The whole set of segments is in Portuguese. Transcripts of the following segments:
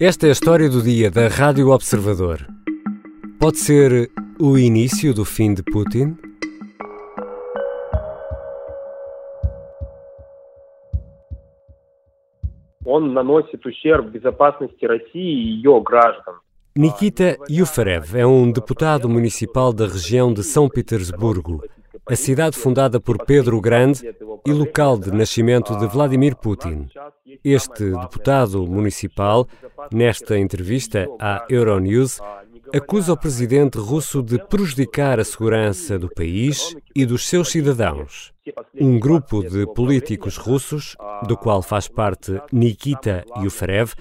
Esta é a história do dia da Rádio Observador. Pode ser o início do fim de Putin? Он наносит ущерб безопасности России и ее граждан. Nikita Yufarev é um deputado municipal da região de São Petersburgo, a cidade fundada por Pedro o Grande e local de nascimento de Vladimir Putin. Este deputado municipal, nesta entrevista à Euronews, acusa o presidente russo de prejudicar a segurança do país e dos seus cidadãos. Um grupo de políticos russos, do qual faz parte Nikita Yufarev,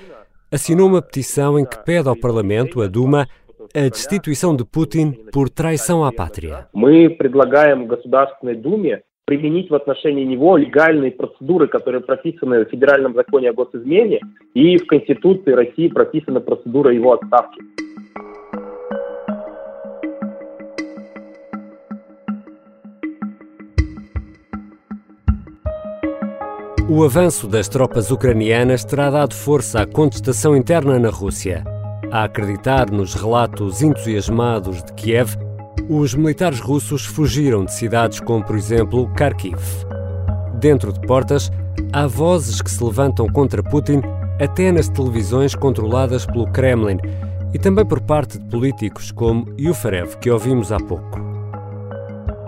assinou uma petição em que pede ao Parlamento, a Duma, a destituição de Putin por traição à pátria. Мы предлагаем Государственной Думе Применить в отношении него легальные процедуры, которые прописаны в Федеральном законе о госизмене и в Конституции России прописана процедура его отставки. O avanço das tropas ucranianas terá dado força à contestação interna na Rússia. A acreditar nos relatos entusiasmados de Kiev, os militares russos fugiram de cidades como, por exemplo, Kharkiv. Dentro de portas, há vozes que se levantam contra Putin até nas televisões controladas pelo Kremlin e também por parte de políticos como Yufarev, que ouvimos há pouco.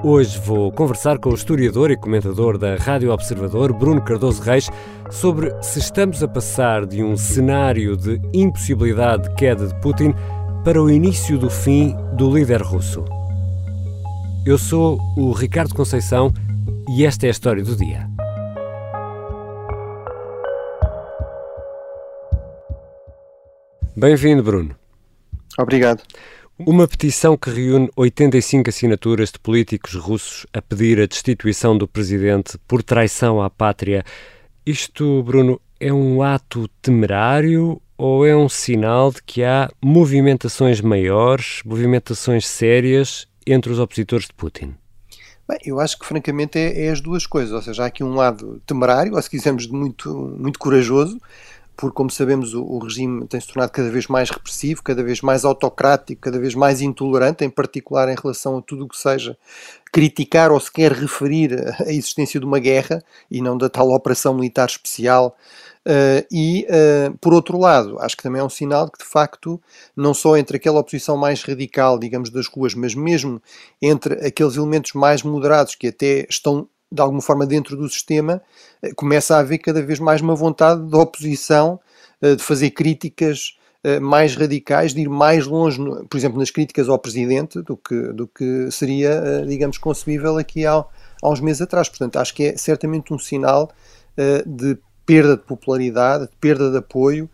Hoje vou conversar com o historiador e comentador da Rádio Observador, Bruno Cardoso Reis, sobre se estamos a passar de um cenário de impossibilidade de queda de Putin para o início do fim do líder russo. Eu sou o Ricardo Conceição e esta é a história do dia. Bem-vindo, Bruno. Obrigado. Uma petição que reúne 85 assinaturas de políticos russos a pedir a destituição do presidente por traição à pátria. Isto, Bruno, é um ato temerário ou é um sinal de que há movimentações maiores, movimentações sérias entre os opositores de Putin? Bem, eu acho que francamente é, é, as duas coisas, ou seja, há aqui um lado temerário, ou se quisermos muito, muito corajoso, porque, como sabemos, o, o regime tem se tornado cada vez mais repressivo, cada vez mais autocrático, cada vez mais intolerante, em particular em relação a tudo o que seja criticar ou sequer referir a existência de uma guerra e não da tal operação militar especial. Uh, e, uh, por outro lado, acho que também é um sinal de que, de facto, não só entre aquela oposição mais radical, digamos, das ruas, mas mesmo entre aqueles elementos mais moderados que até estão de alguma forma dentro do sistema, eh, começa a haver cada vez mais uma vontade da oposição de fazer críticas mais radicais, de ir mais longe, por exemplo, nas críticas ao presidente, do que, do que seria, digamos, concebível aqui há, há uns meses atrás. Portanto, acho que é certamente um sinal de perda de popularidade, de perda de apoio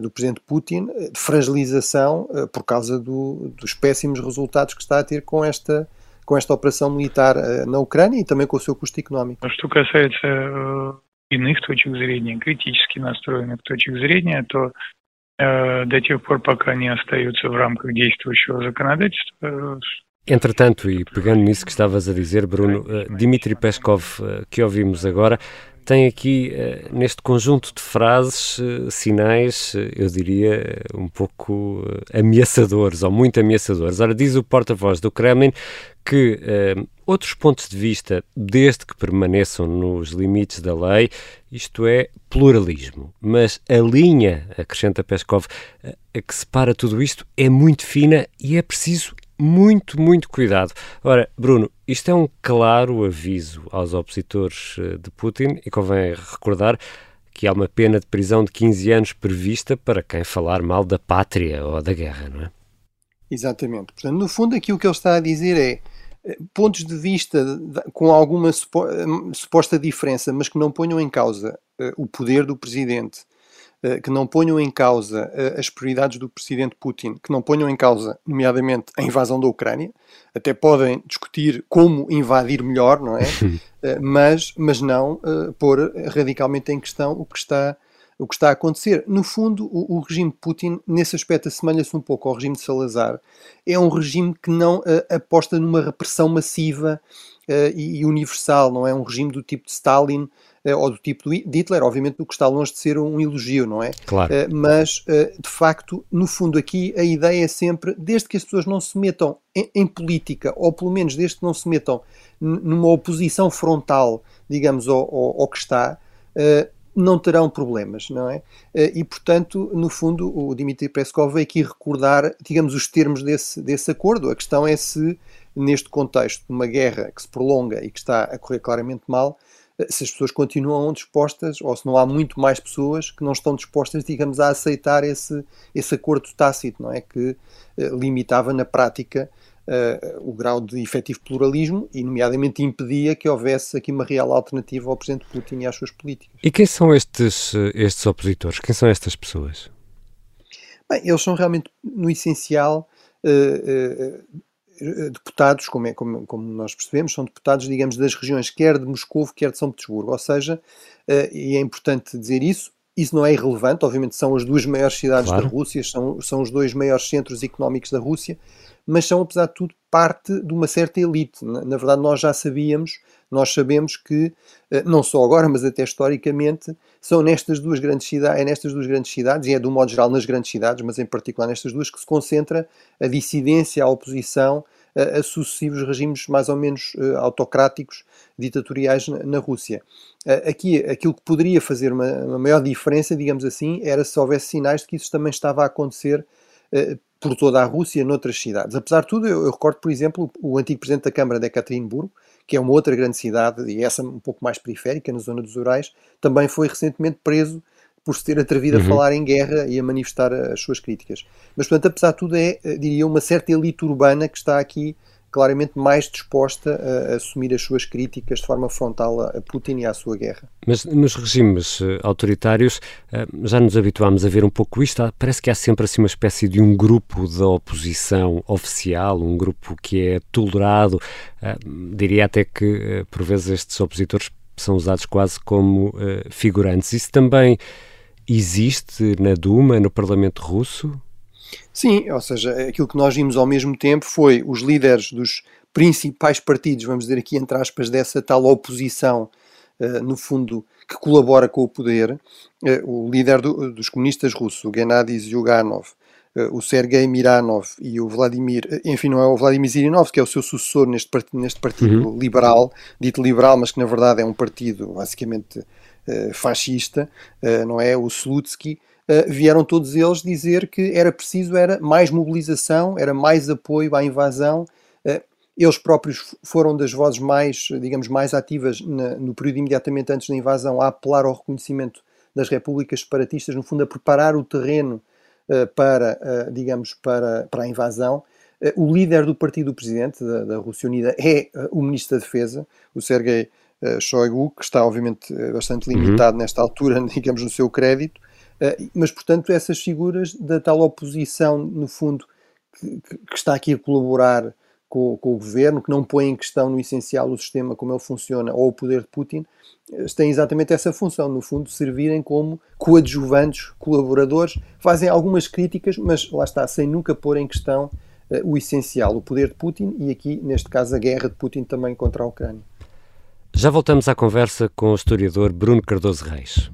do presidente Putin, de fragilização por causa do, dos péssimos resultados que está a ter com esta com esta operação militar э, на Украине и também com o seu custo económico. Что касается э, иных точек зрения, критически настроенных точек зрения, то э, до тех пор, пока они остаются в рамках действующего законодательства, Entretanto, e pegando nisso que estavas a dizer, Bruno, Dmitry Peskov, que ouvimos agora, tem aqui, neste conjunto de frases, sinais, eu diria, um pouco ameaçadores, ou muito ameaçadores. Ora, diz o porta-voz do Kremlin que uh, outros pontos de vista, desde que permaneçam nos limites da lei, isto é pluralismo. Mas a linha, acrescenta Peskov, a que separa tudo isto é muito fina e é preciso muito, muito cuidado. Ora, Bruno, isto é um claro aviso aos opositores eh, de Putin e convém recordar que há uma pena de prisão de 15 anos prevista para quem falar mal da pátria ou da guerra, não é? Exatamente. Portanto, no fundo, aqui o que ele está a dizer é pontos de vista com alguma suposta diferença, mas que não ponham em causa o poder do presidente, que não ponham em causa uh, as prioridades do presidente Putin, que não ponham em causa, nomeadamente, a invasão da Ucrânia. Até podem discutir como invadir melhor, não é? mas, mas não pôr radicalmente em questão o que está o que está a acontecer. No fundo, o, o regime Putin, nesse aspecto, assemelha-se um pouco ao regime de Salazar. É um regime que não uh, aposta numa repressão massiva uh, e, e, universal, não é um regime do tipo de Stalin ou do tipo de Hitler, obviamente, o que está longe de ser um elogio, não é? Claro. mas, de facto, no fundo, aqui a ideia é sempre, desde que as pessoas não se metam em, em política, ou pelo menos desde que não se metam numa oposição frontal, digamos, ao, ao, ao que está, não terão problemas, não é? Eh, e, portanto, no fundo, o Dmitry Peskov veio aqui recordar, digamos, os termos desse, desse acordo. A questão é se, neste contexto de uma guerra que se prolonga e que está a correr claramente mal, eh, se as pessoas continuam dispostas, ou se não há muito mais pessoas que não estão dispostas, digamos, a aceitar esse, esse acordo tácito, não é? Que eh, limitava na prática uh, o grau de efetivo pluralismo e, nomeadamente, impedia que houvesse aqui uma real alternativa ao Presidente Putin e às suas políticas. E quem são estes, estes opositores? Quem são estas pessoas? Bem, eles são realmente, no essencial, uh, deputados, como, é, como, como, nós percebemos, são deputados, digamos, das regiões quer de Moscou, quer de São Petersburgo. Ou seja, e é importante dizer isso, isso não é irrelevante, obviamente são as duas maiores cidades claro. da Rússia, são, são os dois maiores centros económicos da Rússia, mas são, apesar de tudo, parte de uma certa elite. Na verdade, nós já sabíamos, nós sabemos que, eh, não só agora, mas até historicamente, são nestas duas grandes cidades, é nestas duas grandes cidades, e é um modo geral nas grandes cidades, mas em particular nestas duas, que se concentra a dissidência, a oposição a, a sucessivos regimes mais ou menos uh, autocráticos, ditatoriais na, na Rússia. Aqui, aquilo que poderia fazer uma, uma, maior diferença, digamos assim, era se houvesse sinais de que isso também estava a acontecer uh, por toda a Rússia, noutras cidades. Apesar de tudo, eu, eu recordo, por exemplo, o antigo presidente da Câmara de Ekaterimburgo, que é uma outra grande cidade, e essa um pouco mais periférica, na zona dos Urais, também foi recentemente preso por se ter atrevido uhum. a falar em guerra e a manifestar as suas críticas. Mas, portanto, apesar de tudo, é, eh, diria, uma certa elite urbana que está aqui claramente mais disposta a, assumir as suas críticas de forma frontal a, Putin e à sua guerra. Mas nos regimes uh, autoritários uh, já nos habituámos a ver um pouco isto. Parece que há sempre assim uma espécie de um grupo da oposição oficial, um grupo que é tolerado. Uh, diria até que por vezes estes opositores são usados quase como figurantes. Isso também existe na Duma, no Parlamento Russo? Sim, ou seja, aquilo que nós vimos ao mesmo tempo foi os líderes dos principais partidos, vamos dizer aqui entre aspas, dessa tal oposição, uh, no fundo, que colabora com o poder, uh, o líder do, dos comunistas russos, o Gennady Zyuganov, uh, o Sergei Miranov e o Vladimir, enfim, não é o Vladimir Zirinov, que é o seu sucessor neste, part neste partido uhum. liberal, dito liberal, mas que na verdade é um partido basicamente fascista, não é? O Slutsky, uh, vieram todos eles dizer que era preciso era mais mobilização, era mais apoio à invasão. Uh, eles próprios foram das vozes mais, digamos, mais ativas na, no período imediatamente antes da invasão a apelar ao reconhecimento das repúblicas separatistas, no fundo a preparar o terreno uh, para, digamos, para, para a invasão. o líder do partido do presidente da, da Rússia Unida é o ministro da Defesa, o Sergei Shoigu, que está obviamente bastante uhum. limitado uhum. nesta altura, digamos, no seu crédito, eh, mas, portanto, essas figuras da tal oposição, no fundo, que, que está aqui a colaborar com, com, o governo, que não põe em questão no essencial o sistema como ele funciona ou o poder de Putin, eh, têm exatamente essa função, no fundo, servirem como coadjuvantes, colaboradores, fazem algumas críticas, mas lá está, sem nunca pôr em questão uh, o essencial, o poder de Putin e aqui, neste caso, a guerra de Putin também contra a Ucrânia. Já voltamos à conversa com o historiador Bruno Cardoso Reis.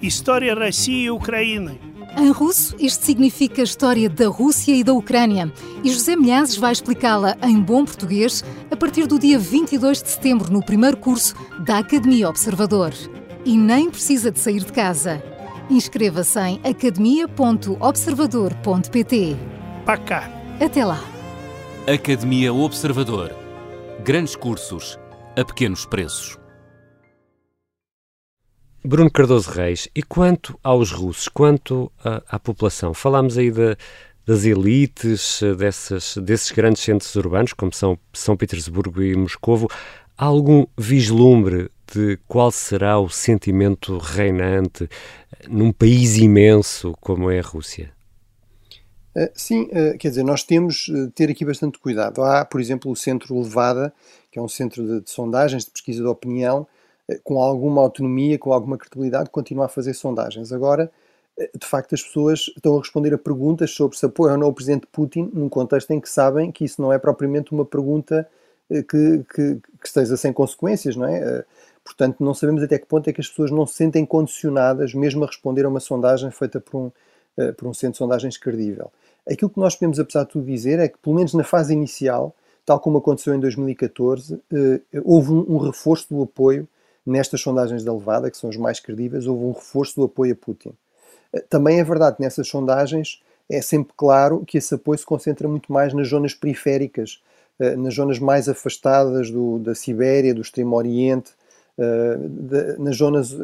História России e Ucrânia. Em russo, isto significa História da Rússia e da Ucrânia. E José Milhazes vai explicá-la em bom português a partir do dia 22 de setembro, no primeiro curso da Academia Observador. E nem precisa de sair de casa. Inscreva-se em academia.observador.pt. Pacá. Até lá. Academia Observador. Grandes cursos a pequenos preços. Bruno Cardoso Reis, e quanto aos russos, quanto à, à população? Falámos aí de, das elites, dessas, desses grandes centros urbanos, como são São Petersburgo e Moscovo. Há algum vislumbre de qual será o sentimento reinante num país imenso como é a Rússia? Sim, quer dizer, nós temos de ter aqui bastante cuidado. Há, por exemplo, o Centro Levada, que é um centro de, de sondagens, de pesquisa de opinião, com alguma autonomia, com alguma credibilidade, continua a fazer sondagens. Agora, de facto, as pessoas estão a responder a perguntas sobre se apoiam ou não o presidente Putin, num contexto em que sabem que isso não é propriamente uma pergunta que, que, que esteja sem consequências, não é? Portanto, não sabemos até que ponto é que as pessoas não se sentem condicionadas, mesmo a responder a uma sondagem feita por um, por um centro de sondagens credível. Aquilo que nós podemos, apesar de tudo, dizer é que, pelo menos na fase inicial, tal como aconteceu em 2014, houve um reforço do apoio nestas sondagens da Levada, que são as mais credíveis, houve um reforço do apoio a Putin. Eh, também é verdade que nessas sondagens é sempre claro que esse apoio se concentra muito mais nas zonas periféricas, eh, nas zonas mais afastadas do, da Sibéria, do Extremo Oriente, eh, nas zonas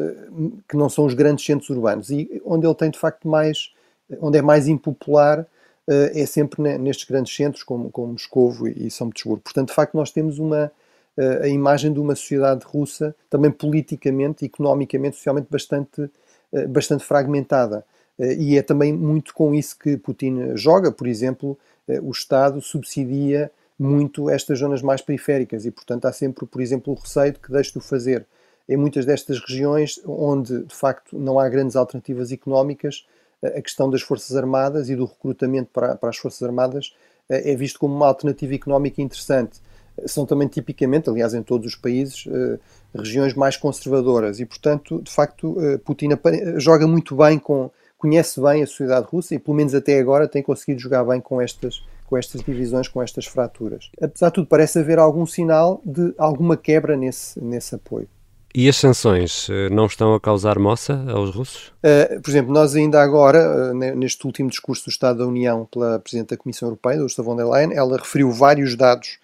que não são os grandes centros urbanos e onde ele tem de facto mais, onde é mais impopular é sempre nestes grandes centros como, como Moscovo e São Petersburgo. Portanto, de facto, nós temos uma, a imagem de uma sociedade russa também politicamente, economicamente, socialmente bastante, eh, bastante fragmentada. Eh, e é também muito com isso que Putin joga. Por exemplo, eh, o Estado subsidia muito estas zonas mais periféricas e, portanto, há sempre, por exemplo, o receio de que deixe de o fazer. Em muitas destas regiões, onde de facto não há grandes alternativas económicas, a questão das Forças Armadas e do recrutamento para, para as Forças Armadas é visto como uma alternativa económica interessante são também tipicamente, aliás, em todos os países, eh, regiões mais conservadoras e, portanto, de facto, eh, Putin joga muito bem com, conhece bem a sociedade russa e, pelo menos até agora, tem conseguido jogar bem com estas, com estas divisões, com estas fraturas. Apesar de tudo, parece haver algum sinal de alguma quebra nesse, nesse apoio. E as sanções eh, não estão a causar moça aos russos? Uh, por exemplo, nós ainda agora, uh, neste último discurso do Estado da União pela Presidente da Comissão Europeia, Ursula von der Leyen, ela referiu vários dados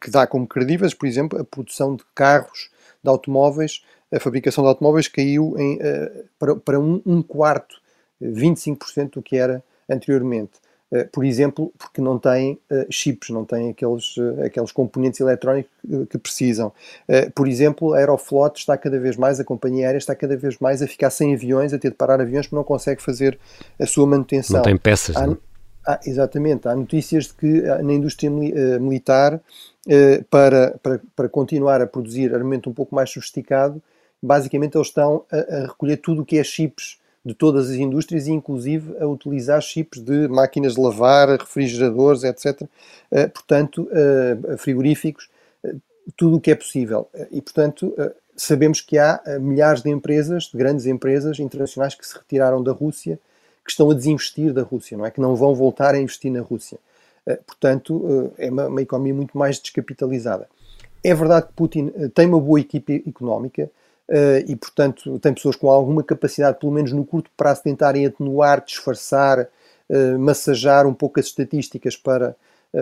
que dá como credíveis, por exemplo, a produção de carros, de automóveis, a fabricação de automóveis caiu em, para, para um, um quarto, 25% do que era anteriormente. Eh, por exemplo, porque não têm eh, chips, não têm aqueles, eh, aqueles componentes eletrónicos que precisam. Por exemplo, a Aeroflot está cada vez mais, a companhia aérea está cada vez mais a ficar sem aviões, a ter de parar aviões porque não consegue fazer a sua manutenção. Não tem peças, há, não? Há, exatamente. Há notícias de que na indústria militar, para, para, para continuar a produzir armamento um pouco mais sofisticado, basicamente eles estão a, a recolher tudo o que é chips de todas as indústrias e inclusive a utilizar chips de máquinas de lavar, refrigeradores, etc. Eh, portanto, eh, frigoríficos, eh, tudo o que é possível. E, portanto, sabemos que há milhares de empresas, de grandes empresas internacionais que se retiraram da Rússia, que estão a desinvestir da Rússia, não é? Que não vão voltar a investir na Rússia. Portanto, é uma, uma economia muito mais descapitalizada. É verdade que Putin tem uma boa equipe económica, e, portanto, tem pessoas com alguma capacidade, pelo menos no curto prazo, tentarem atenuar, disfarçar, massajar um pouco as estatísticas para,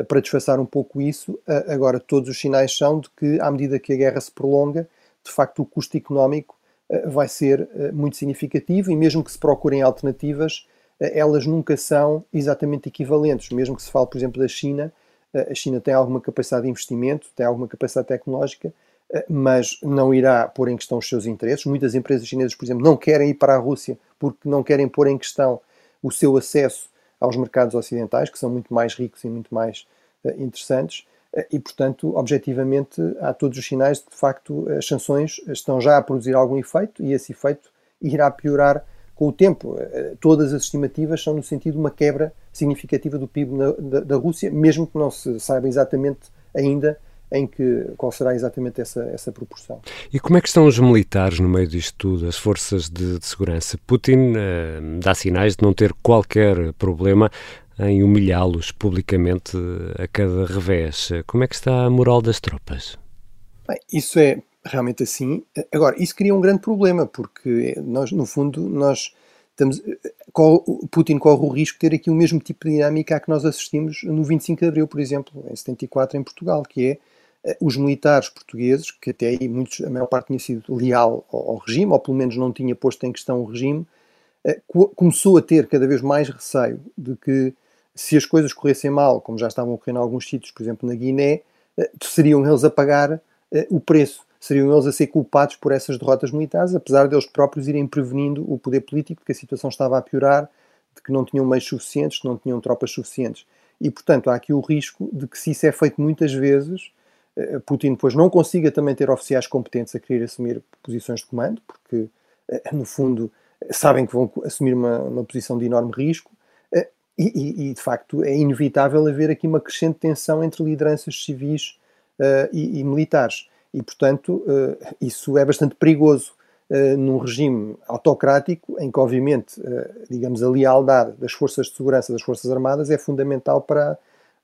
para disfarçar um pouco isso. agora, todos os sinais são de que, à medida que a guerra se prolonga, de facto, o custo económico vai ser muito significativo e, mesmo que se procurem alternativas, elas nunca são exatamente equivalentes. Mesmo que se fale, por exemplo, da China, a China tem alguma capacidade de investimento, tem alguma capacidade tecnológica eh, mas não irá pôr em questão os seus interesses. Muitas empresas chinesas, por exemplo, não querem ir para a Rússia porque não querem pôr em questão o seu acesso aos mercados ocidentais, que são muito mais ricos e muito mais interessantes. E, portanto, objetivamente, há todos os sinais de que, de facto, as sanções estão já a produzir algum efeito e esse efeito irá piorar com o tempo. Uh, todas as estimativas são no sentido de uma quebra significativa do PIB na, da, da Rússia, mesmo que não se saiba exatamente ainda em que qual será exatamente essa, essa proporção. E como é que estão os militares no meio disto tudo, as forças de, de segurança? Putin uh, dá sinais de não ter qualquer problema em humilhá-los publicamente a cada revés. Como é que está a moral das tropas? Bem, isso é realmente assim. Agora, isso cria um grande problema, porque nós, no fundo, nós estamos, Putin corre o risco de ter aqui o mesmo tipo de dinâmica a que nós assistimos no 25 de Abril, por exemplo, em 74 em Portugal, que é eh, os militares portugueses, que até aí muitos, a maior parte tinha sido leal ao, ao regime, ou pelo menos não tinha posto em questão o regime, eh, começou a ter cada vez mais receio de que se as coisas corressem mal, como já estavam ocorrendo em alguns sítios, por exemplo na Guiné, eh, seriam eles a pagar o preço, seriam eles a ser culpados por essas derrotas militares, apesar de eles próprios irem prevenindo o poder político de que a situação estava a piorar, de que não tinham meios suficientes, que não tinham tropas suficientes. E, portanto, há aqui o risco de que, se isso é feito muitas vezes, eh, Putin depois não consiga também ter oficiais competentes a querer assumir posições de comando, porque, eh, no fundo, sabem que vão assumir uma, uma posição de enorme risco, eh, e, e, de facto é inevitável haver aqui uma crescente tensão entre lideranças civis uh, e, e, militares. E, portanto, uh, isso é bastante perigoso uh, num regime autocrático, em que, obviamente, digamos, a lealdade das forças de segurança das Forças Armadas é fundamental para,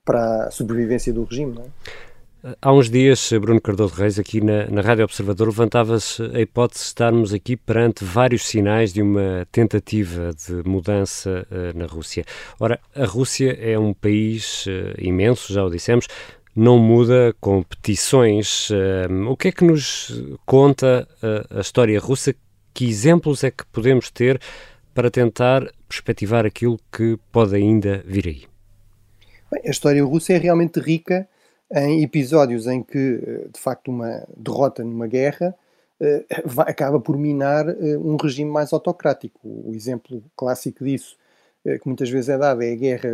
para a sobrevivência do regime. É? Há uns dias, Bruno Cardoso Reis, aqui na, na Rádio Observador, levantava-se a hipótese de estarmos aqui perante vários sinais de uma tentativa de mudança uh, na Rússia. Ora, a Rússia é um país uh, imenso, já o dissemos, não muda com petições. Uh, o que é que nos conta a história russa? Que exemplos é que podemos ter para tentar perspectivar aquilo que pode ainda vir aí? Bem, a história russa é realmente rica em episódios em que, eh, de facto, uma derrota numa guerra eh, acaba por minar eh, um regime mais autocrático. O exemplo clássico disso, que muitas vezes é dado, é a guerra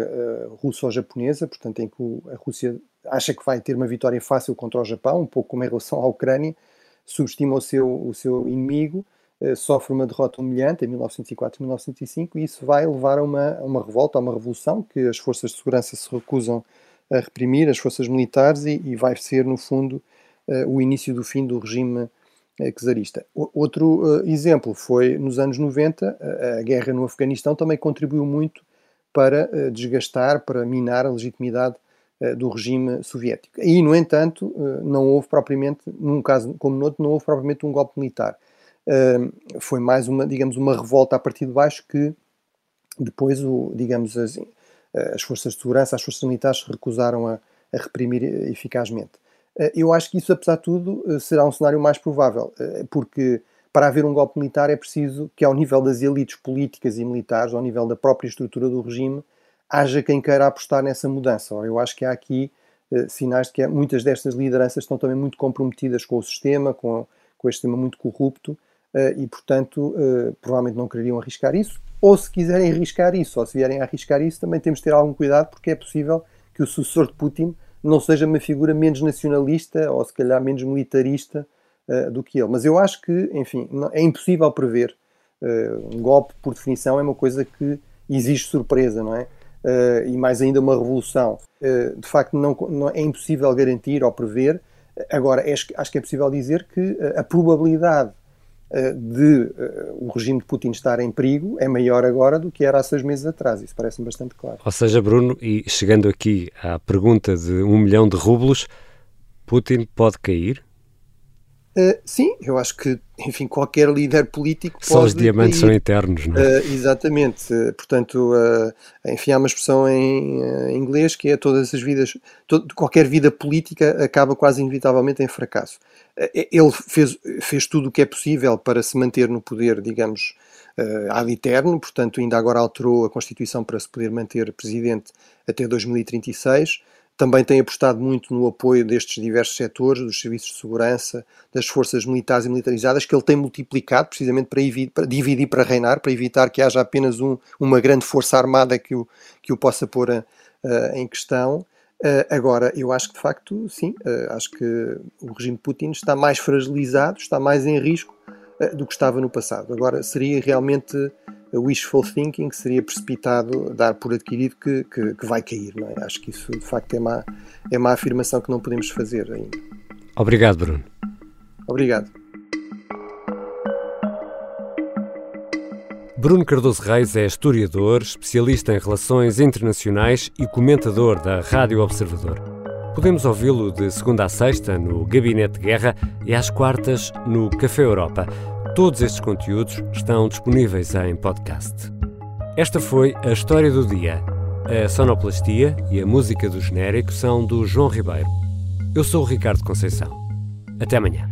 russo-japonesa, portanto, em que a Rússia acha que vai ter uma vitória fácil contra o Japão, um pouco como em relação à Ucrânia, subestima o seu, o seu inimigo, sofre uma derrota humilhante em 1904 e 1905 e isso vai levar a uma, a uma revolta, a uma revolução que as forças de segurança se recusam a reprimir as forças militares e, e vai ser, no fundo, uh, o início do fim do regime uh, czarista. Outro exemplo foi nos anos 90, a guerra no Afeganistão também contribuiu muito para desgastar, para minar a legitimidade do regime soviético. E, no entanto, não houve propriamente, num caso como no outro, não houve propriamente um golpe militar. Foi mais uma, digamos, uma revolta a partir de baixo que depois, o, digamos, as, eh, as forças de segurança, as forças militares recusaram a, a reprimir eficazmente. Eh, eu acho que isso, apesar de tudo, eh, será um cenário mais provável, porque para haver um golpe militar é preciso que, ao nível das elites políticas e militares, ao nível da própria estrutura do regime, haja quem queira apostar nessa mudança. Eu acho que há aqui sinais de que muitas destas lideranças estão também muito comprometidas com o sistema, com, com este sistema muito corrupto, e, portanto, provavelmente não quereriam arriscar isso ou se quiserem arriscar isso, ou se vierem a arriscar isso, também temos de ter algum cuidado, porque é possível que o sucessor de Putin não seja uma figura menos nacionalista ou se calhar menos militarista uh, do que ele. Mas eu acho que, enfim, não, é impossível prever. Uh, um golpe, por definição, é uma coisa que exige surpresa, não é? Uh, e mais ainda uma revolução. de facto, não, não, é impossível garantir ou prever. Agora, acho que é possível dizer que a probabilidade eh, de uh, o regime de Putin estar em perigo é maior agora do que era há seis meses atrás. Isso parece-me bastante claro. Ou seja, Bruno, e chegando aqui à pergunta de um milhão de rublos, Putin pode cair? Uh, sim, eu acho que, enfim, qualquer líder político Só os diamantes cair. são eternos, não é? Uh, exatamente. Uh, portanto, enfim, há uma expressão em inglês que é todas as vidas, todo, qualquer vida política acaba quase inevitavelmente em fracasso. ele fez, fez tudo o que é possível para se manter no poder, digamos, ad eterno, portanto, ainda agora alterou a Constituição para se poder manter presidente até 2036 também tem apostado muito no apoio destes diversos setores, dos serviços de segurança, das forças militares e militarizadas, que ele tem multiplicado precisamente para, para dividir para reinar, para evitar que haja apenas um, uma grande força armada que o, que o possa pôr uh, em questão. Uh, agora, eu acho que de facto, sim, uh, acho que o regime de Putin está mais fragilizado, está mais em risco do que estava no passado. Agora, seria realmente wishful thinking, seria precipitado dar por adquirido que, que, que vai cair. Não é? Acho que isso de facto é uma, é uma afirmação que não podemos fazer ainda. Obrigado, Bruno. Obrigado. Bruno Cardoso Reis é historiador, especialista em relações internacionais e comentador da Rádio Observador. Podemos ouvi-lo de segunda a sexta no Gabinete de Guerra e às quartas no Café Europa. Todos estes conteúdos estão disponíveis em podcast. Esta foi a história do dia. A sonoplastia e a música do genérico são do João Ribeiro. Eu sou o Ricardo Conceição. Até amanhã.